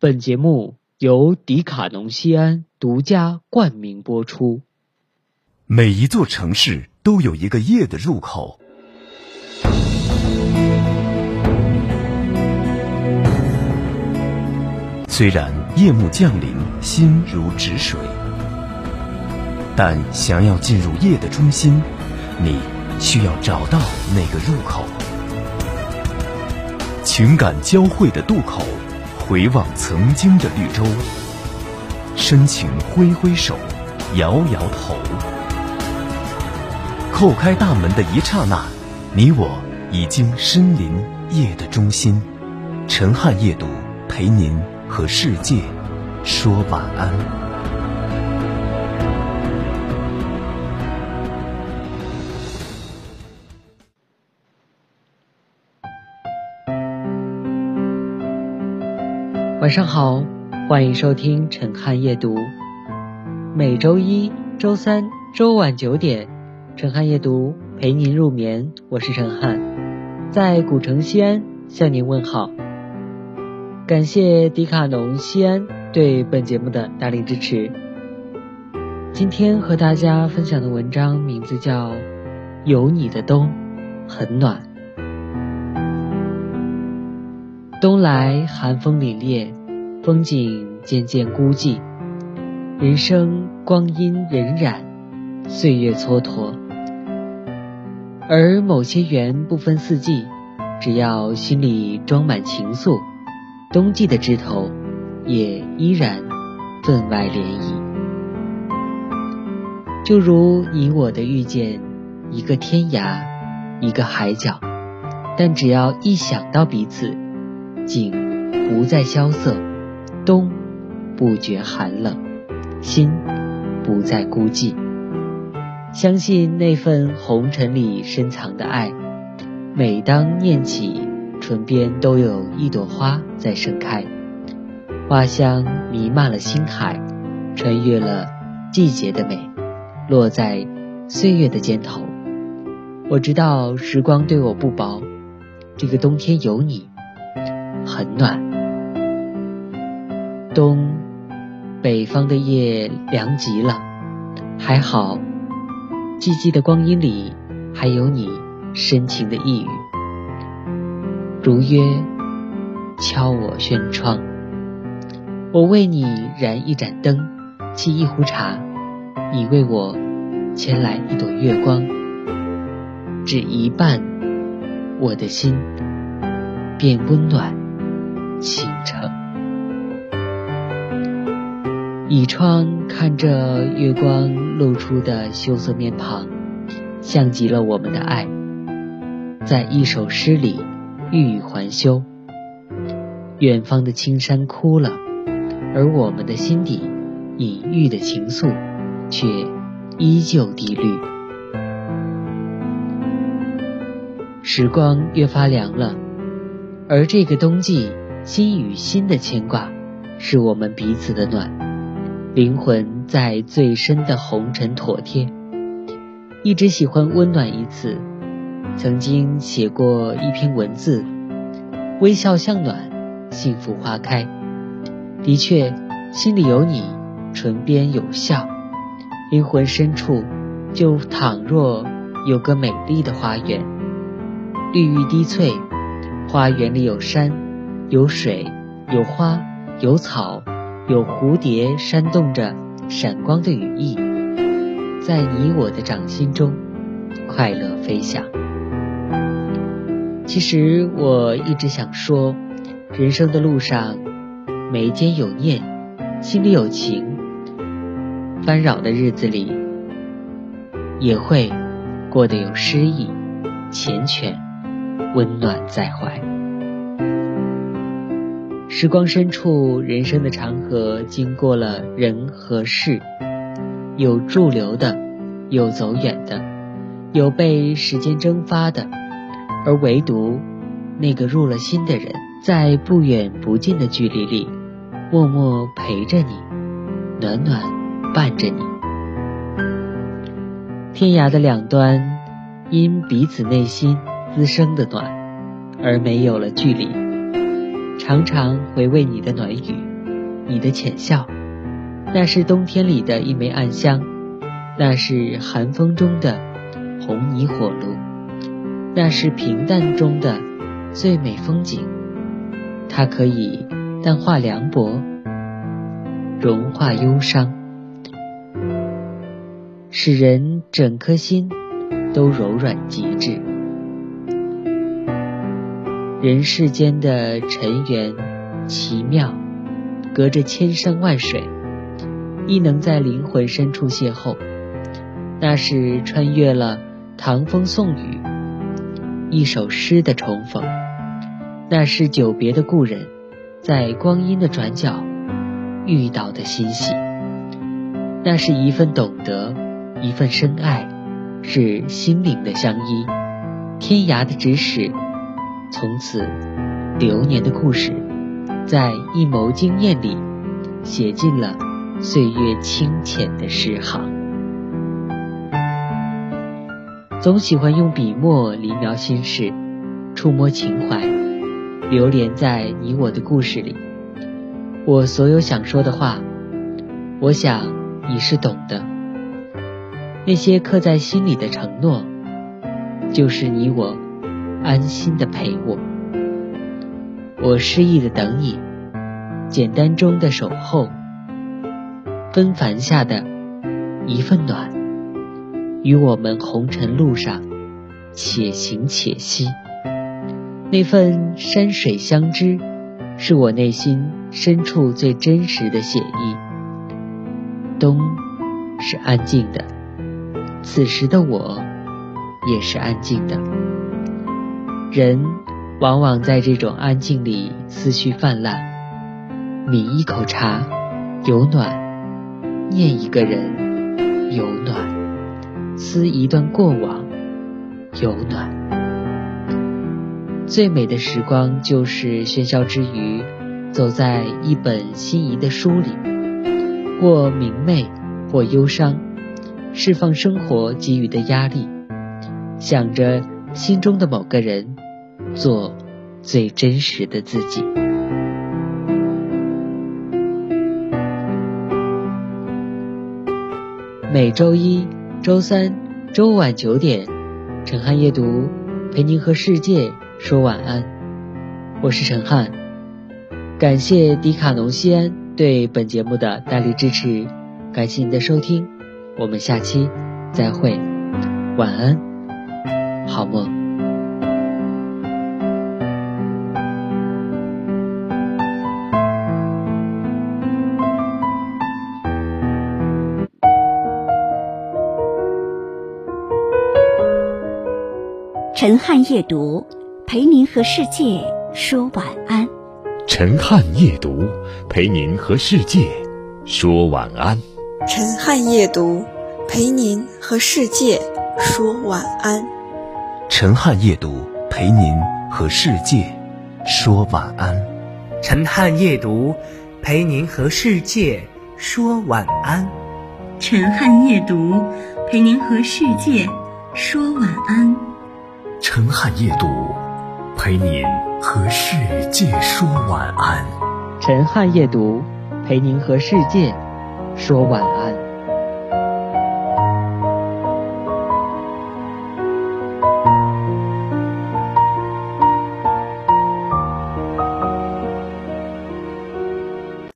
本节目由迪卡侬西安独家冠名播出。每一座城市都有一个夜的入口，虽然夜幕降临，心如止水，但想要进入夜的中心，你需要找到那个入口。情感交汇的渡口，回望曾经的绿洲，深情挥挥手，摇摇头。叩开大门的一刹那，你我已经身临夜的中心。陈汉夜读，陪您和世界说晚安。晚上好，欢迎收听陈汉夜读。每周一、周三、周晚九点，陈汉夜读陪您入眠。我是陈汉，在古城西安向您问好。感谢迪卡侬西安对本节目的大力支持。今天和大家分享的文章名字叫《有你的冬很暖》。冬来寒风凛冽，风景渐渐孤寂，人生光阴荏苒，岁月蹉跎。而某些缘不分四季，只要心里装满情愫，冬季的枝头也依然分外涟漪。就如你我的遇见，一个天涯，一个海角，但只要一想到彼此。景不再萧瑟，冬不觉寒冷，心不再孤寂。相信那份红尘里深藏的爱，每当念起，唇边都有一朵花在盛开，花香弥漫了心海，穿越了季节的美，落在岁月的肩头。我知道时光对我不薄，这个冬天有你。很暖。冬，北方的夜凉极了，还好，寂寂的光阴里还有你深情的一语。如约敲我轩窗，我为你燃一盏灯，沏一壶茶，你为我牵来一朵月光，只一半，我的心便温暖。倾城，倚窗看着月光露出的羞涩面庞，像极了我们的爱，在一首诗里欲语还休。远方的青山枯了，而我们的心底隐喻的情愫却依旧滴绿。时光越发凉了，而这个冬季。心与心的牵挂，是我们彼此的暖。灵魂在最深的红尘妥帖，一直喜欢温暖一次。曾经写过一篇文字，微笑像暖，幸福花开。的确，心里有你，唇边有笑，灵魂深处就倘若有个美丽的花园，绿玉滴翠，花园里有山。有水，有花，有草，有蝴蝶扇动着闪光的羽翼，在你我的掌心中快乐飞翔。其实我一直想说，人生的路上，眉间有念，心里有情，纷扰的日子里，也会过得有诗意，缱绻，温暖在怀。时光深处，人生的长河经过了人和事，有驻留的，有走远的，有被时间蒸发的，而唯独那个入了心的人，在不远不近的距离里，默默陪着你，暖暖伴着你。天涯的两端，因彼此内心滋生的暖，而没有了距离。常常回味你的暖语，你的浅笑，那是冬天里的一枚暗香，那是寒风中的红泥火炉，那是平淡中的最美风景。它可以淡化凉薄，融化忧伤，使人整颗心都柔软极致。人世间的尘缘奇妙，隔着千山万水，亦能在灵魂深处邂逅。那是穿越了唐风宋雨，一首诗的重逢；那是久别的故人，在光阴的转角遇到的欣喜；那是一份懂得，一份深爱，是心灵的相依，天涯的咫尺。从此，流年的故事，在一眸惊艳里，写进了岁月清浅的诗行。总喜欢用笔墨临描心事，触摸情怀，流连在你我的故事里。我所有想说的话，我想你是懂的。那些刻在心里的承诺，就是你我。安心的陪我，我失意的等你，简单中的守候，纷繁下的一份暖，与我们红尘路上且行且惜。那份山水相知，是我内心深处最真实的写意。冬是安静的，此时的我也是安静的。人往往在这种安静里思绪泛滥，抿一口茶有暖，念一个人有暖，思一段过往有暖。最美的时光就是喧嚣之余，走在一本心仪的书里，或明媚，或忧伤，释放生活给予的压力，想着心中的某个人。做最真实的自己。每周一、周三、周五晚九点，陈汉夜读陪您和世界说晚安。我是陈汉，感谢迪卡侬西安对本节目的大力支持，感谢您的收听，我们下期再会，晚安，好梦。陈汉夜读，陪您和世界说晚安。陈汉夜读，陪您和世界说晚安。陈汉夜读，陪您和世界说晚安。陈汉夜读，陪您和世界说晚安。陈汉夜读，陪您和世界说晚安。陈汉夜读，陪您和世界说晚安。陈汉夜读，陪您和世界说晚安。陈汉夜读，陪您和世界说晚安。